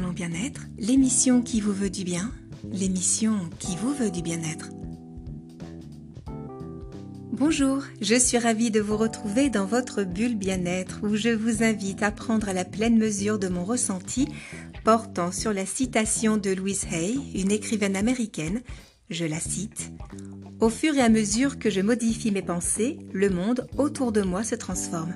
bien-être, l'émission qui vous veut du bien, l'émission qui vous veut du bien-être. Bonjour, je suis ravie de vous retrouver dans votre bulle bien-être où je vous invite à prendre la pleine mesure de mon ressenti portant sur la citation de Louise Hay, une écrivaine américaine. Je la cite. Au fur et à mesure que je modifie mes pensées, le monde autour de moi se transforme.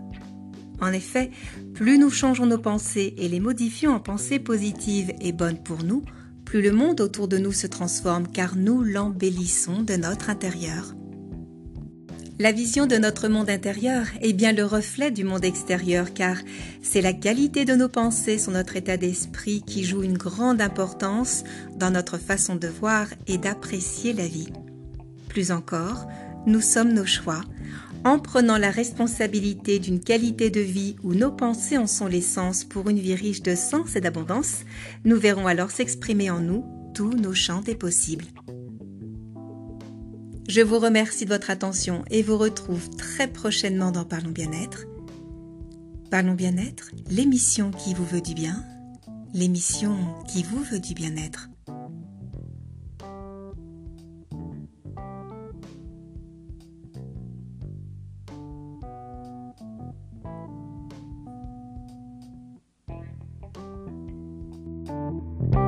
En effet, plus nous changeons nos pensées et les modifions en pensées positives et bonnes pour nous, plus le monde autour de nous se transforme car nous l'embellissons de notre intérieur. La vision de notre monde intérieur est bien le reflet du monde extérieur car c'est la qualité de nos pensées sur notre état d'esprit qui joue une grande importance dans notre façon de voir et d'apprécier la vie. Plus encore, nous sommes nos choix. En prenant la responsabilité d'une qualité de vie où nos pensées en sont l'essence pour une vie riche de sens et d'abondance, nous verrons alors s'exprimer en nous tous nos champs des possibles. Je vous remercie de votre attention et vous retrouve très prochainement dans Parlons Bien-être. Parlons Bien-être, l'émission qui vous veut du bien, l'émission qui vous veut du bien-être. you.